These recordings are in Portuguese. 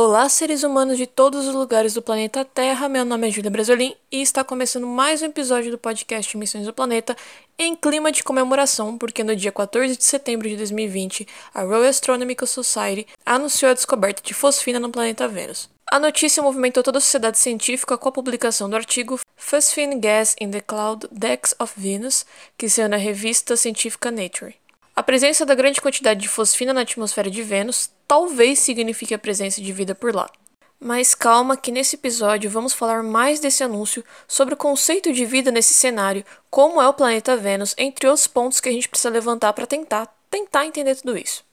Olá, seres humanos de todos os lugares do planeta Terra. Meu nome é Júlia Brasolim e está começando mais um episódio do podcast Missões do Planeta em clima de comemoração, porque no dia 14 de setembro de 2020, a Royal Astronomical Society anunciou a descoberta de fosfina no planeta Vênus. A notícia movimentou toda a sociedade científica com a publicação do artigo Phosphine Gas in the Cloud Decks of Venus, que saiu na revista científica Nature. A presença da grande quantidade de fosfina na atmosfera de Vênus talvez signifique a presença de vida por lá. Mas calma que nesse episódio vamos falar mais desse anúncio, sobre o conceito de vida nesse cenário, como é o planeta Vênus, entre outros pontos que a gente precisa levantar para tentar, tentar entender tudo isso.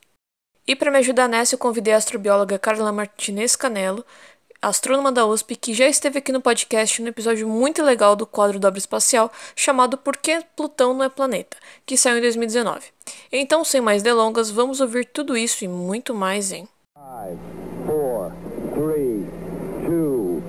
E para me ajudar nessa, eu convidei a astrobióloga Carla Martinez Canelo, astrônoma da USP, que já esteve aqui no podcast no episódio muito legal do quadro Dobra Espacial chamado Por que Plutão não é planeta, que saiu em 2019. Então, sem mais delongas, vamos ouvir tudo isso e muito mais em. Five, four, three, two,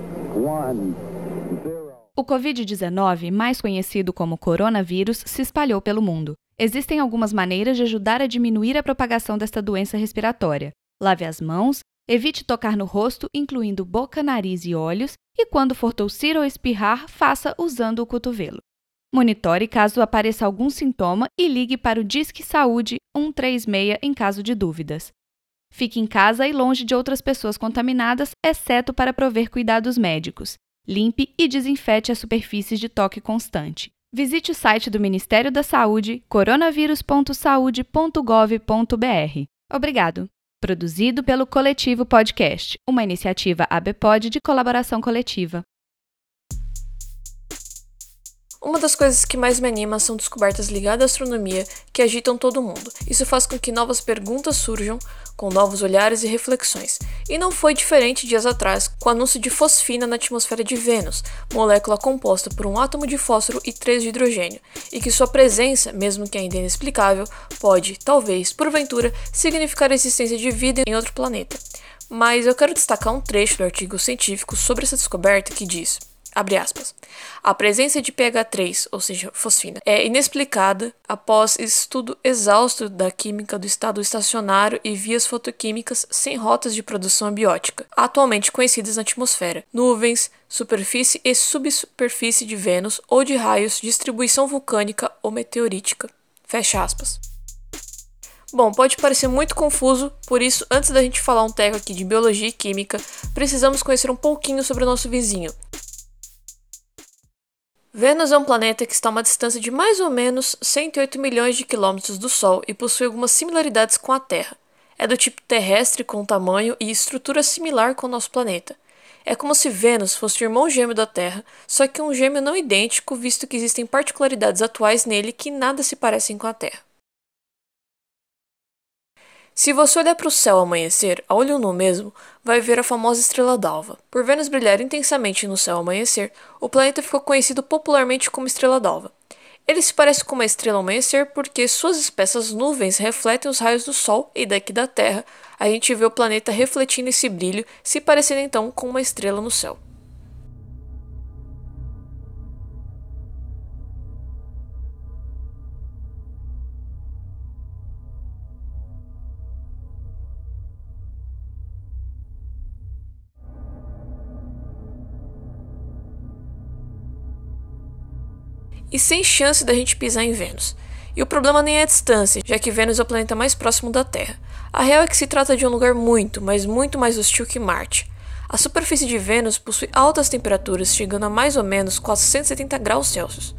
o Covid-19, mais conhecido como coronavírus, se espalhou pelo mundo. Existem algumas maneiras de ajudar a diminuir a propagação desta doença respiratória. Lave as mãos, Evite tocar no rosto, incluindo boca, nariz e olhos, e quando for tossir ou espirrar, faça usando o cotovelo. Monitore caso apareça algum sintoma e ligue para o Disque Saúde 136 em caso de dúvidas. Fique em casa e longe de outras pessoas contaminadas, exceto para prover cuidados médicos. Limpe e desinfete as superfícies de toque constante. Visite o site do Ministério da Saúde, coronavírus.saude.gov.br. Obrigado! Produzido pelo Coletivo Podcast, uma iniciativa ABPOD de colaboração coletiva. Uma das coisas que mais me anima são descobertas ligadas à astronomia que agitam todo mundo. Isso faz com que novas perguntas surjam, com novos olhares e reflexões. E não foi diferente dias atrás com o anúncio de fosfina na atmosfera de Vênus, molécula composta por um átomo de fósforo e três de hidrogênio, e que sua presença, mesmo que ainda inexplicável, pode, talvez, porventura, significar a existência de vida em outro planeta. Mas eu quero destacar um trecho do artigo científico sobre essa descoberta que diz. Abre aspas. A presença de pH3, ou seja, fosfina, é inexplicada após estudo exausto da química do estado estacionário e vias fotoquímicas sem rotas de produção abiótica, atualmente conhecidas na atmosfera, nuvens, superfície e subsuperfície de Vênus ou de raios, distribuição vulcânica ou meteorítica. Fecha aspas. Bom, pode parecer muito confuso, por isso, antes da gente falar um teco aqui de biologia e química, precisamos conhecer um pouquinho sobre o nosso vizinho, Vênus é um planeta que está a uma distância de mais ou menos 108 milhões de quilômetros do Sol e possui algumas similaridades com a Terra. É do tipo terrestre com tamanho e estrutura similar com o nosso planeta. É como se Vênus fosse o irmão gêmeo da Terra, só que um gêmeo não idêntico, visto que existem particularidades atuais nele que nada se parecem com a Terra. Se você olhar para o céu amanhecer, a olho nu mesmo, vai ver a famosa estrela d'alva. Por Vênus brilhar intensamente no céu amanhecer, o planeta ficou conhecido popularmente como estrela d'alva. Ele se parece com uma estrela amanhecer porque suas espessas nuvens refletem os raios do Sol e daqui da Terra a gente vê o planeta refletindo esse brilho, se parecendo então com uma estrela no céu. E sem chance da gente pisar em Vênus. E o problema nem é a distância, já que Vênus é o planeta mais próximo da Terra. A real é que se trata de um lugar muito, mas muito mais hostil que Marte. A superfície de Vênus possui altas temperaturas, chegando a mais ou menos 470 graus Celsius.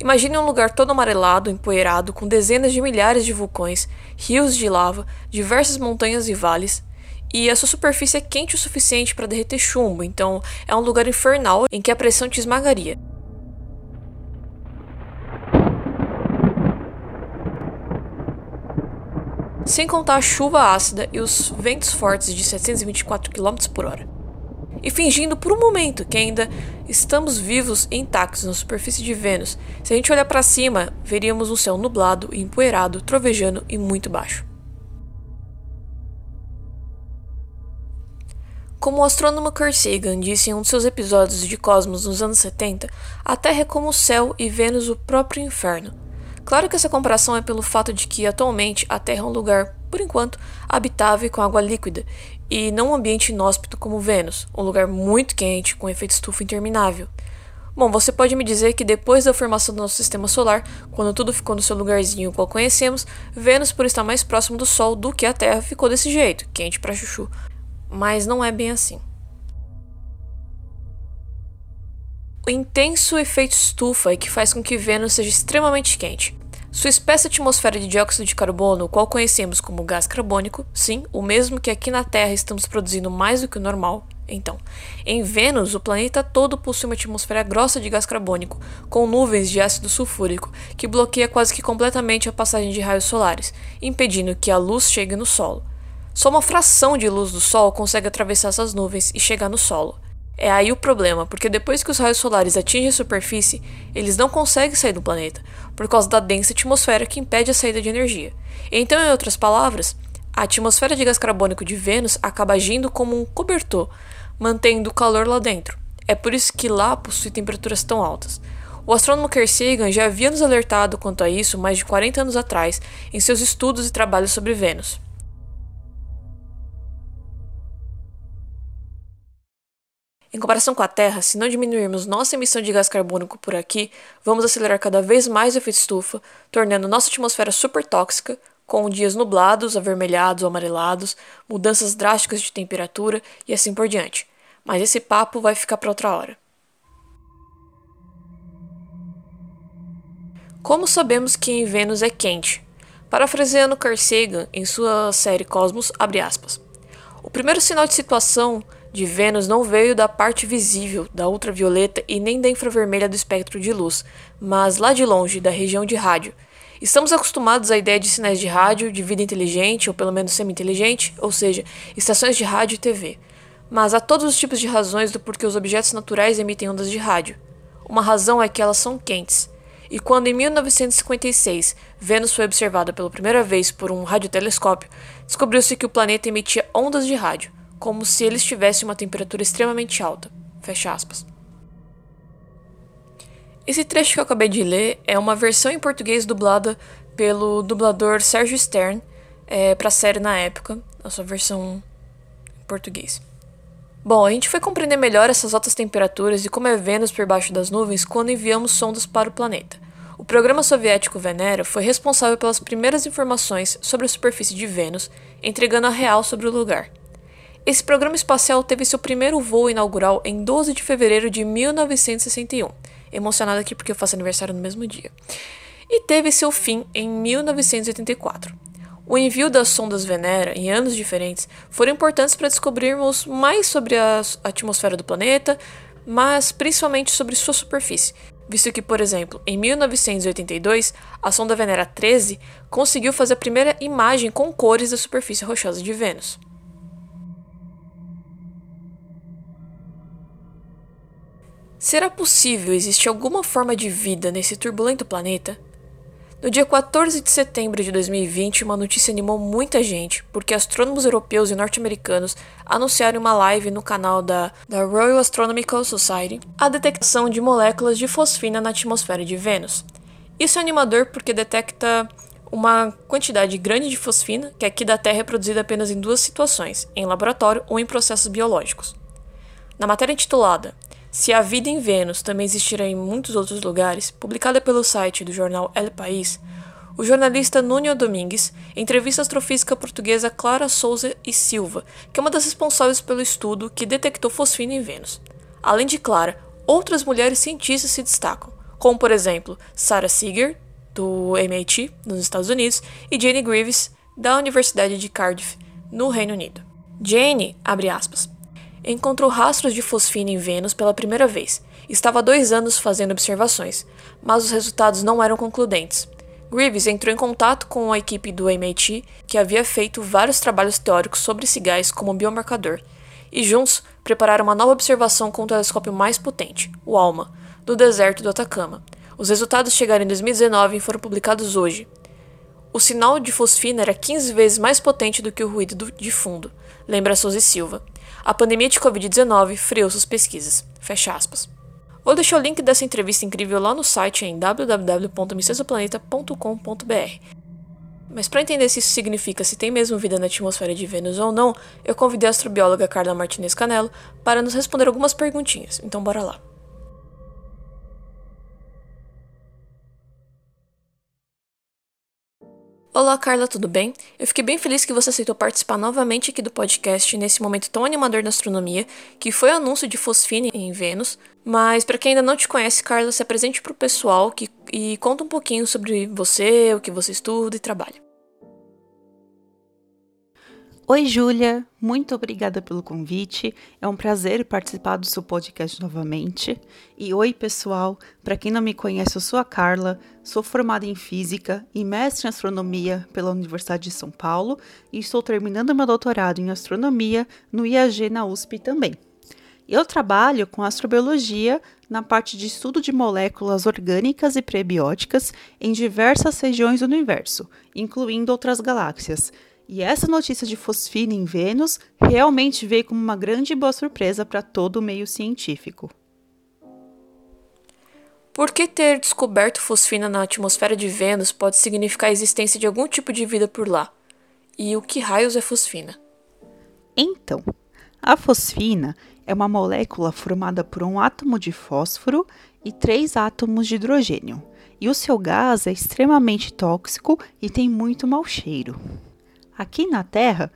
Imagine um lugar todo amarelado, empoeirado, com dezenas de milhares de vulcões, rios de lava, diversas montanhas e vales, e a sua superfície é quente o suficiente para derreter chumbo, então é um lugar infernal em que a pressão te esmagaria. Sem contar a chuva ácida e os ventos fortes de 724 km por hora. E fingindo por um momento que ainda estamos vivos e intactos na superfície de Vênus, se a gente olhar para cima, veríamos um céu nublado empoeirado, trovejando e muito baixo. Como o astrônomo Carl Sagan disse em um de seus episódios de Cosmos nos anos 70, a Terra é como o céu e Vênus o próprio inferno. Claro que essa comparação é pelo fato de que atualmente a Terra é um lugar, por enquanto, habitável e com água líquida, e não um ambiente inóspito como Vênus, um lugar muito quente com efeito estufa interminável. Bom, você pode me dizer que depois da formação do nosso sistema solar, quando tudo ficou no seu lugarzinho qual conhecemos, Vênus, por estar mais próximo do Sol do que a Terra, ficou desse jeito, quente para chuchu. Mas não é bem assim. O intenso efeito estufa que faz com que Vênus seja extremamente quente. Sua espécie atmosfera de dióxido de carbono, o qual conhecemos como gás carbônico, sim, o mesmo que aqui na Terra estamos produzindo mais do que o normal, então, em Vênus, o planeta todo possui uma atmosfera grossa de gás carbônico, com nuvens de ácido sulfúrico, que bloqueia quase que completamente a passagem de raios solares, impedindo que a luz chegue no solo. Só uma fração de luz do Sol consegue atravessar essas nuvens e chegar no solo. É aí o problema, porque depois que os raios solares atingem a superfície, eles não conseguem sair do planeta, por causa da densa atmosfera que impede a saída de energia. Então, em outras palavras, a atmosfera de gás carbônico de Vênus acaba agindo como um cobertor, mantendo o calor lá dentro. É por isso que lá possui temperaturas tão altas. O astrônomo Carl Sagan já havia nos alertado quanto a isso mais de 40 anos atrás em seus estudos e trabalhos sobre Vênus. Em comparação com a Terra, se não diminuirmos nossa emissão de gás carbônico por aqui, vamos acelerar cada vez mais o efeito estufa, tornando nossa atmosfera super tóxica, com dias nublados, avermelhados ou amarelados, mudanças drásticas de temperatura e assim por diante. Mas esse papo vai ficar para outra hora. Como sabemos que em Vênus é quente? Parafraseando Carl Sagan em sua série Cosmos, aspas. O primeiro sinal de situação de Vênus não veio da parte visível, da ultravioleta e nem da infravermelha do espectro de luz, mas lá de longe, da região de rádio, Estamos acostumados à ideia de sinais de rádio, de vida inteligente, ou pelo menos semi-inteligente, ou seja, estações de rádio e TV. Mas há todos os tipos de razões do porquê os objetos naturais emitem ondas de rádio. Uma razão é que elas são quentes. E quando em 1956 Vênus foi observada pela primeira vez por um radiotelescópio, descobriu-se que o planeta emitia ondas de rádio, como se ele estivesse uma temperatura extremamente alta. Fecha aspas. Esse trecho que eu acabei de ler é uma versão em português dublada pelo dublador Sérgio Stern é, para a série na época, a sua versão em português. Bom, a gente foi compreender melhor essas altas temperaturas e como é Vênus por baixo das nuvens quando enviamos sondas para o planeta. O programa soviético Venera foi responsável pelas primeiras informações sobre a superfície de Vênus, entregando a real sobre o lugar. Esse programa espacial teve seu primeiro voo inaugural em 12 de fevereiro de 1961 emocionada aqui porque eu faço aniversário no mesmo dia. E teve seu fim em 1984. O envio das sondas Venera em anos diferentes foram importantes para descobrirmos mais sobre a atmosfera do planeta, mas principalmente sobre sua superfície, visto que, por exemplo, em 1982, a sonda Venera 13 conseguiu fazer a primeira imagem com cores da superfície rochosa de Vênus. Será possível existir alguma forma de vida nesse turbulento planeta? No dia 14 de setembro de 2020, uma notícia animou muita gente, porque astrônomos europeus e norte-americanos anunciaram uma live no canal da, da Royal Astronomical Society a detecção de moléculas de fosfina na atmosfera de Vênus. Isso é animador porque detecta uma quantidade grande de fosfina, que aqui da Terra é produzida apenas em duas situações, em laboratório ou em processos biológicos. Na matéria intitulada se a vida em Vênus também existirá em muitos outros lugares, publicada pelo site do jornal El País, o jornalista Nuno Domingues entrevista a astrofísica portuguesa Clara Souza e Silva, que é uma das responsáveis pelo estudo que detectou fosfina em Vênus. Além de Clara, outras mulheres cientistas se destacam, como por exemplo Sarah Seeger, do MIT, nos Estados Unidos, e Jane Greaves, da Universidade de Cardiff, no Reino Unido. Jane, abre aspas, encontrou rastros de fosfina em Vênus pela primeira vez. Estava há dois anos fazendo observações, mas os resultados não eram concludentes. Greaves entrou em contato com a equipe do MIT, que havia feito vários trabalhos teóricos sobre esse gás como biomarcador, e juntos prepararam uma nova observação com o telescópio mais potente, o ALMA, do deserto do Atacama. Os resultados chegaram em 2019 e foram publicados hoje. O sinal de fosfina era 15 vezes mais potente do que o ruído de fundo, lembra Souza e Silva. A pandemia de Covid-19 freou suas pesquisas. Fecha aspas. Ou deixar o link dessa entrevista incrível lá no site em www.missesoplaneta.com.br. Mas para entender se isso significa se tem mesmo vida na atmosfera de Vênus ou não, eu convidei a astrobióloga Carla Martinez Canelo para nos responder algumas perguntinhas. Então bora lá. Olá, Carla, tudo bem? Eu fiquei bem feliz que você aceitou participar novamente aqui do podcast nesse momento tão animador da astronomia, que foi o anúncio de Fosfine em Vênus. Mas para quem ainda não te conhece, Carla, se apresente para o pessoal que, e conta um pouquinho sobre você, o que você estuda e trabalha. Oi, Júlia, muito obrigada pelo convite. É um prazer participar do seu podcast novamente. E oi, pessoal, para quem não me conhece, eu sou a Carla, sou formada em física e mestre em astronomia pela Universidade de São Paulo e estou terminando meu doutorado em astronomia no IAG na USP também. Eu trabalho com astrobiologia na parte de estudo de moléculas orgânicas e prebióticas em diversas regiões do universo, incluindo outras galáxias e essa notícia de fosfina em Vênus realmente veio como uma grande e boa surpresa para todo o meio científico. Por que ter descoberto fosfina na atmosfera de Vênus pode significar a existência de algum tipo de vida por lá? E o que raios é fosfina? Então, a fosfina é uma molécula formada por um átomo de fósforo e três átomos de hidrogênio, e o seu gás é extremamente tóxico e tem muito mau cheiro. Aqui na Terra,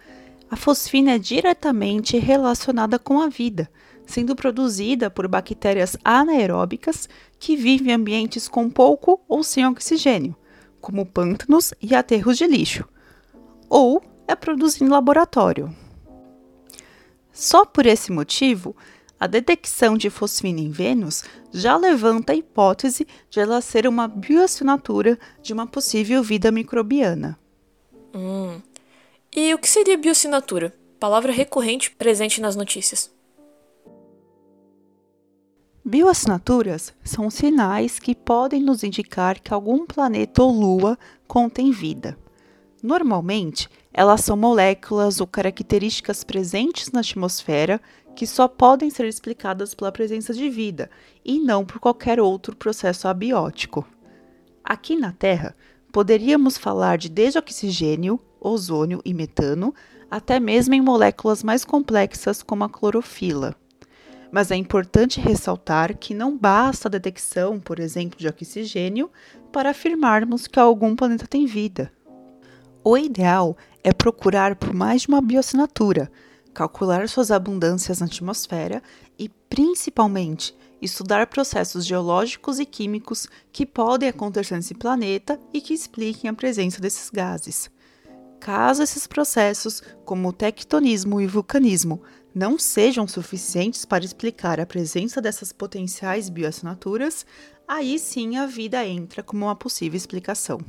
a fosfina é diretamente relacionada com a vida, sendo produzida por bactérias anaeróbicas que vivem em ambientes com pouco ou sem oxigênio, como pântanos e aterros de lixo, ou é produzida em laboratório. Só por esse motivo, a detecção de fosfina em Vênus já levanta a hipótese de ela ser uma bioassinatura de uma possível vida microbiana. Hum, e o que seria biossinatura? Palavra recorrente presente nas notícias. Bioassinaturas são sinais que podem nos indicar que algum planeta ou lua contém vida. Normalmente, elas são moléculas ou características presentes na atmosfera que só podem ser explicadas pela presença de vida e não por qualquer outro processo abiótico. Aqui na Terra, poderíamos falar de desoxigênio, ozônio e metano, até mesmo em moléculas mais complexas como a clorofila. Mas é importante ressaltar que não basta a detecção, por exemplo, de oxigênio para afirmarmos que algum planeta tem vida. O ideal é procurar por mais de uma bioassinatura, calcular suas abundâncias na atmosfera e, principalmente, estudar processos geológicos e químicos que podem acontecer nesse planeta e que expliquem a presença desses gases. Caso esses processos, como o tectonismo e o vulcanismo, não sejam suficientes para explicar a presença dessas potenciais bioassinaturas, aí sim a vida entra como uma possível explicação.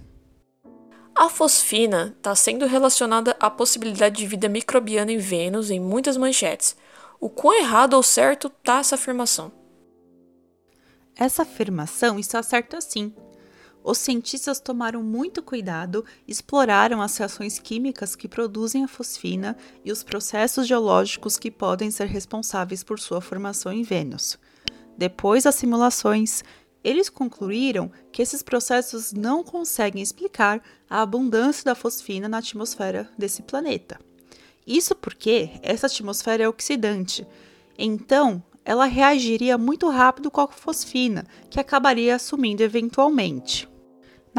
A fosfina está sendo relacionada à possibilidade de vida microbiana em Vênus em muitas manchetes. O quão errado ou certo está essa afirmação? Essa afirmação está certa sim os cientistas tomaram muito cuidado, exploraram as reações químicas que produzem a fosfina e os processos geológicos que podem ser responsáveis por sua formação em Vênus. Depois das simulações, eles concluíram que esses processos não conseguem explicar a abundância da fosfina na atmosfera desse planeta. Isso porque essa atmosfera é oxidante. Então, ela reagiria muito rápido com a fosfina, que acabaria assumindo eventualmente.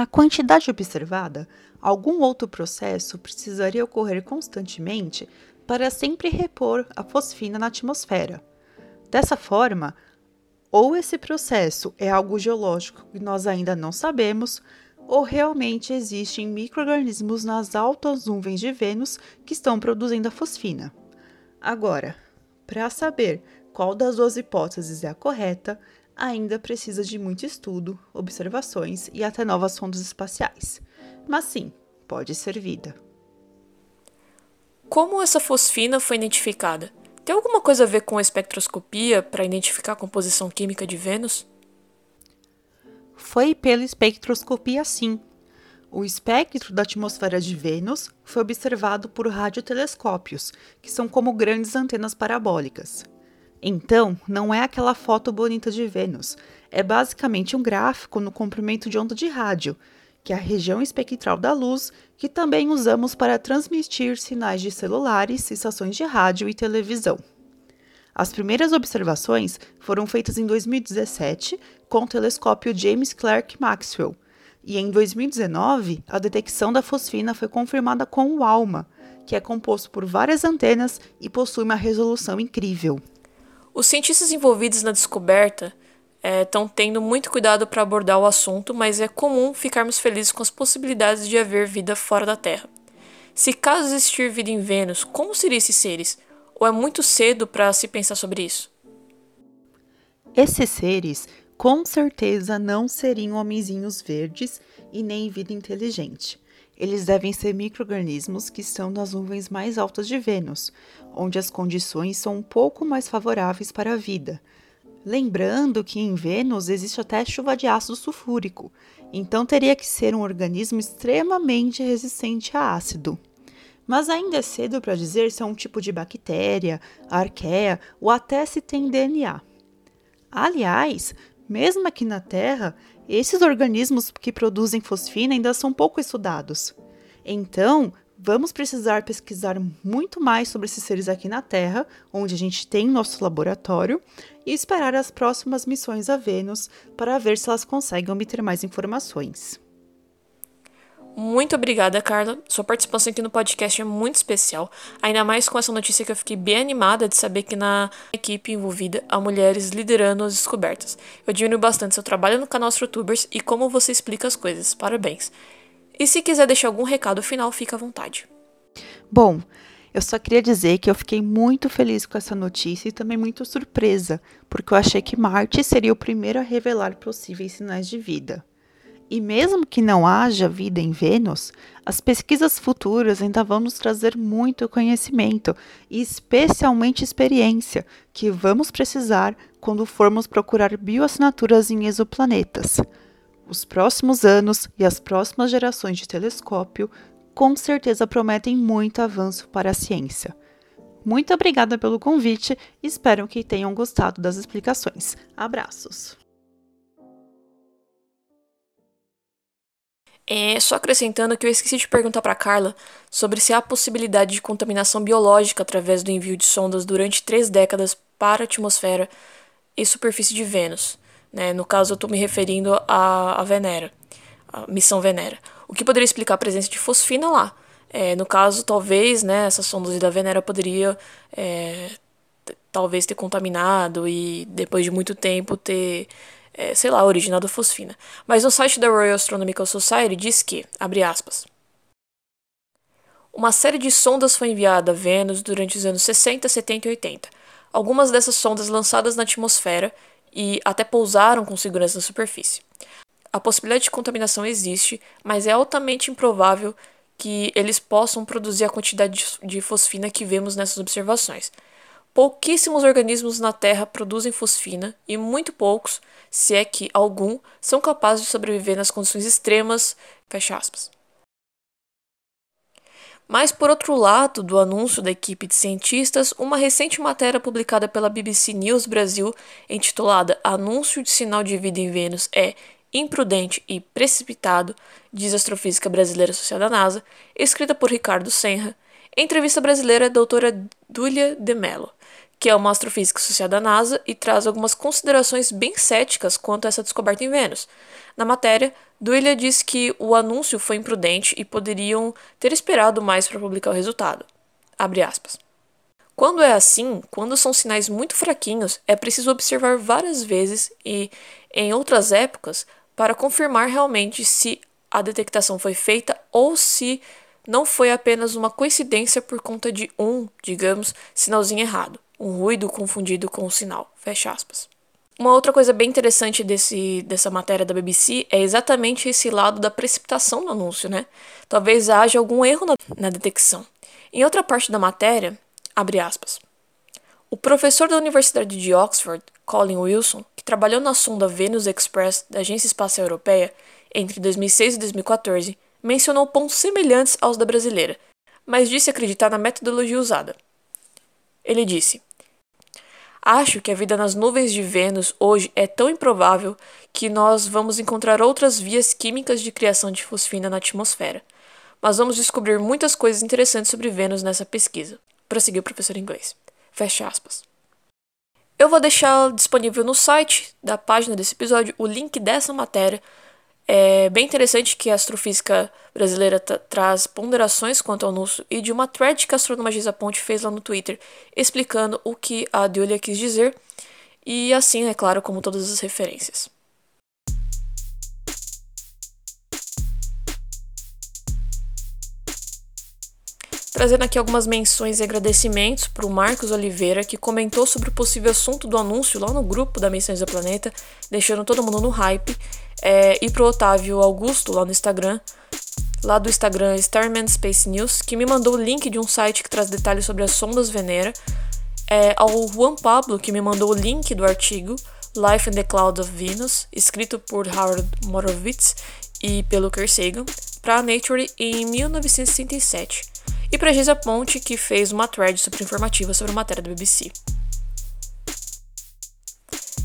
Na quantidade observada, algum outro processo precisaria ocorrer constantemente para sempre repor a fosfina na atmosfera. Dessa forma, ou esse processo é algo geológico que nós ainda não sabemos, ou realmente existem microrganismos nas altas nuvens de Vênus que estão produzindo a fosfina. Agora, para saber qual das duas hipóteses é a correta, ainda precisa de muito estudo, observações e até novas fontes espaciais. Mas sim, pode ser vida. Como essa fosfina foi identificada? Tem alguma coisa a ver com a espectroscopia para identificar a composição química de Vênus? Foi pela espectroscopia, sim. O espectro da atmosfera de Vênus foi observado por radiotelescópios, que são como grandes antenas parabólicas. Então, não é aquela foto bonita de Vênus, é basicamente um gráfico no comprimento de onda de rádio, que é a região espectral da luz que também usamos para transmitir sinais de celulares, estações de rádio e televisão. As primeiras observações foram feitas em 2017 com o telescópio James Clerk Maxwell, e em 2019 a detecção da fosfina foi confirmada com o ALMA, que é composto por várias antenas e possui uma resolução incrível. Os cientistas envolvidos na descoberta estão é, tendo muito cuidado para abordar o assunto, mas é comum ficarmos felizes com as possibilidades de haver vida fora da Terra. Se caso existir vida em Vênus, como seriam esses seres? Ou é muito cedo para se pensar sobre isso? Esses seres com certeza não seriam homenzinhos verdes e nem vida inteligente. Eles devem ser microorganismos que estão nas nuvens mais altas de Vênus, onde as condições são um pouco mais favoráveis para a vida, Lembrando que em Vênus existe até chuva de ácido sulfúrico, então teria que ser um organismo extremamente resistente a ácido. Mas ainda é cedo para dizer se é um tipo de bactéria, arqueia ou até se tem DNA. Aliás, mesmo aqui na Terra, esses organismos que produzem fosfina ainda são pouco estudados. Então, vamos precisar pesquisar muito mais sobre esses seres aqui na Terra, onde a gente tem nosso laboratório, e esperar as próximas missões a Vênus para ver se elas conseguem obter mais informações. Muito obrigada, Carla. Sua participação aqui no podcast é muito especial, ainda mais com essa notícia que eu fiquei bem animada de saber que na equipe envolvida há mulheres liderando as descobertas. Eu admiro bastante seu trabalho no canal Astrotubers e como você explica as coisas. Parabéns. E se quiser deixar algum recado final, fica à vontade. Bom, eu só queria dizer que eu fiquei muito feliz com essa notícia e também muito surpresa, porque eu achei que Marte seria o primeiro a revelar possíveis sinais de vida. E mesmo que não haja vida em Vênus, as pesquisas futuras ainda vão nos trazer muito conhecimento e especialmente experiência que vamos precisar quando formos procurar bioassinaturas em exoplanetas. Os próximos anos e as próximas gerações de telescópio com certeza prometem muito avanço para a ciência. Muito obrigada pelo convite espero que tenham gostado das explicações. Abraços! É, só acrescentando que eu esqueci de perguntar para Carla sobre se há possibilidade de contaminação biológica através do envio de sondas durante três décadas para a atmosfera e superfície de Vênus. Né? No caso, eu estou me referindo à, à Venera, a missão Venera. O que poderia explicar a presença de fosfina lá. É, no caso, talvez, né, essa sonda da Venera poderia é, talvez ter contaminado e depois de muito tempo ter, é, sei lá, originado fosfina. Mas no site da Royal Astronomical Society diz que, abre aspas, uma série de sondas foi enviada a Vênus durante os anos 60, 70 e 80. Algumas dessas sondas lançadas na atmosfera e até pousaram com segurança na superfície. A possibilidade de contaminação existe, mas é altamente improvável que eles possam produzir a quantidade de fosfina que vemos nessas observações. Pouquíssimos organismos na Terra produzem fosfina e muito poucos, se é que algum, são capazes de sobreviver nas condições extremas. Fecha aspas. Mas, por outro lado do anúncio da equipe de cientistas, uma recente matéria publicada pela BBC News Brasil, intitulada Anúncio de sinal de vida em Vênus é imprudente e precipitado, diz a astrofísica brasileira associada à NASA, escrita por Ricardo Senra, entrevista brasileira a doutora Dúlia de Mello, que é uma astrofísica associada à NASA e traz algumas considerações bem céticas quanto a essa descoberta em Vênus. Na matéria, Duilia diz que o anúncio foi imprudente e poderiam ter esperado mais para publicar o resultado. Quando é assim, quando são sinais muito fraquinhos, é preciso observar várias vezes e em outras épocas para confirmar realmente se a detectação foi feita ou se não foi apenas uma coincidência por conta de um, digamos, sinalzinho errado, um ruído confundido com o sinal. Fecha aspas. Uma outra coisa bem interessante desse, dessa matéria da BBC é exatamente esse lado da precipitação do anúncio, né? Talvez haja algum erro na, na detecção. Em outra parte da matéria, abre aspas. O professor da Universidade de Oxford, Colin Wilson, que trabalhou na sonda Venus Express da Agência Espacial Europeia entre 2006 e 2014, mencionou pontos semelhantes aos da brasileira, mas disse acreditar na metodologia usada. Ele disse: Acho que a vida nas nuvens de Vênus hoje é tão improvável que nós vamos encontrar outras vias químicas de criação de fosfina na atmosfera. Mas vamos descobrir muitas coisas interessantes sobre Vênus nessa pesquisa. Prosseguiu o professor inglês. Fecha aspas. Eu vou deixar disponível no site da página desse episódio o link dessa matéria é bem interessante que a astrofísica brasileira traz ponderações quanto ao anúncio e de uma thread que a astrônoma Gisa Ponte fez lá no Twitter, explicando o que a Julia quis dizer, e assim, é claro, como todas as referências. Trazendo aqui algumas menções e agradecimentos para o Marcos Oliveira, que comentou sobre o possível assunto do anúncio lá no grupo da Missões do Planeta, deixando todo mundo no hype é, e pro Otávio Augusto lá no Instagram, lá do Instagram Starman Space News, que me mandou o link de um site que traz detalhes sobre as sondas Venera, é, ao Juan Pablo, que me mandou o link do artigo Life in the Cloud of Venus, escrito por Howard Morovitz e pelo Carl Sagan, para Nature em 1967, e para Gisa Ponte, que fez uma thread super informativa sobre a matéria da BBC.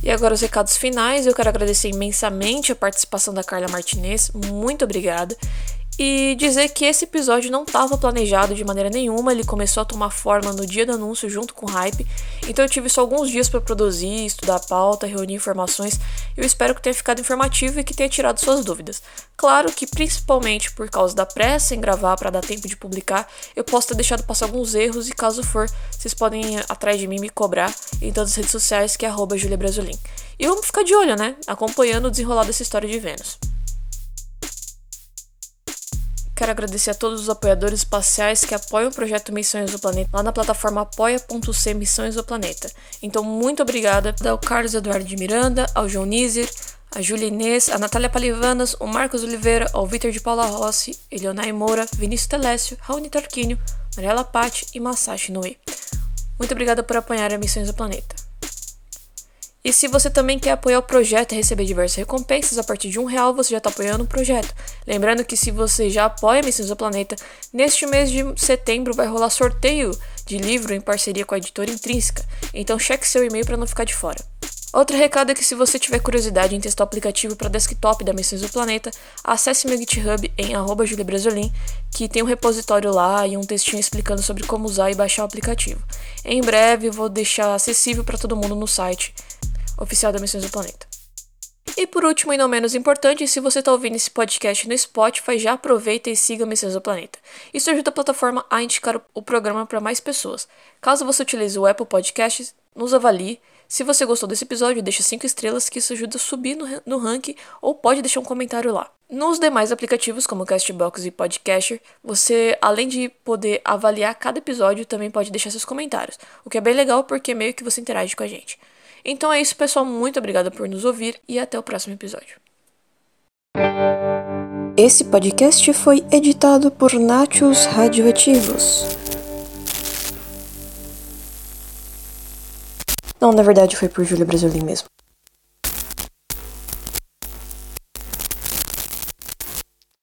E agora os recados finais. Eu quero agradecer imensamente a participação da Carla Martinez. Muito obrigada e dizer que esse episódio não estava planejado de maneira nenhuma, ele começou a tomar forma no dia do anúncio junto com o hype, então eu tive só alguns dias para produzir, estudar a pauta, reunir informações. Eu espero que tenha ficado informativo e que tenha tirado suas dúvidas. Claro que principalmente por causa da pressa em gravar para dar tempo de publicar, eu posso ter deixado passar alguns erros e caso for, vocês podem ir atrás de mim me cobrar em todas as redes sociais que é @juliabrasolin. E vamos ficar de olho, né? Acompanhando o desenrolar dessa história de Vênus. Quero agradecer a todos os apoiadores espaciais que apoiam o projeto Missões do Planeta lá na plataforma apoia.c Missões do Planeta. Então, muito obrigada ao Carlos Eduardo de Miranda, ao João Nízer, a Júlia Inês, a Natália Palivanas, o Marcos Oliveira, ao Vitor de Paula Rossi, Eleonai Moura, Vinícius Telécio, Raoni Tarquínio, Mariela Patti e Masashi Noe. Muito obrigada por apoiar a Missões do Planeta. E se você também quer apoiar o projeto e receber diversas recompensas, a partir de um real você já está apoiando o projeto. Lembrando que se você já apoia Missões do Planeta, neste mês de setembro vai rolar sorteio de livro em parceria com a editora Intrínseca, então cheque seu e-mail para não ficar de fora. Outro recado é que se você tiver curiosidade em testar o aplicativo para desktop da Missões do Planeta, acesse meu GitHub em @juliebrasolin, que tem um repositório lá e um textinho explicando sobre como usar e baixar o aplicativo. Em breve vou deixar acessível para todo mundo no site oficial da Missões do Planeta. E por último, e não menos importante, se você está ouvindo esse podcast no Spotify, já aproveita e siga Missões do Planeta. Isso ajuda a plataforma a indicar o programa para mais pessoas. Caso você utilize o Apple Podcasts, nos avalie. Se você gostou desse episódio, deixa 5 estrelas, que isso ajuda a subir no, no ranking, ou pode deixar um comentário lá. Nos demais aplicativos, como Castbox e Podcaster, você, além de poder avaliar cada episódio, também pode deixar seus comentários, o que é bem legal porque meio que você interage com a gente. Então é isso, pessoal. Muito obrigada por nos ouvir e até o próximo episódio. Esse podcast foi editado por Nachos Radioativos. Não, na verdade foi por Júlia Brasilin mesmo.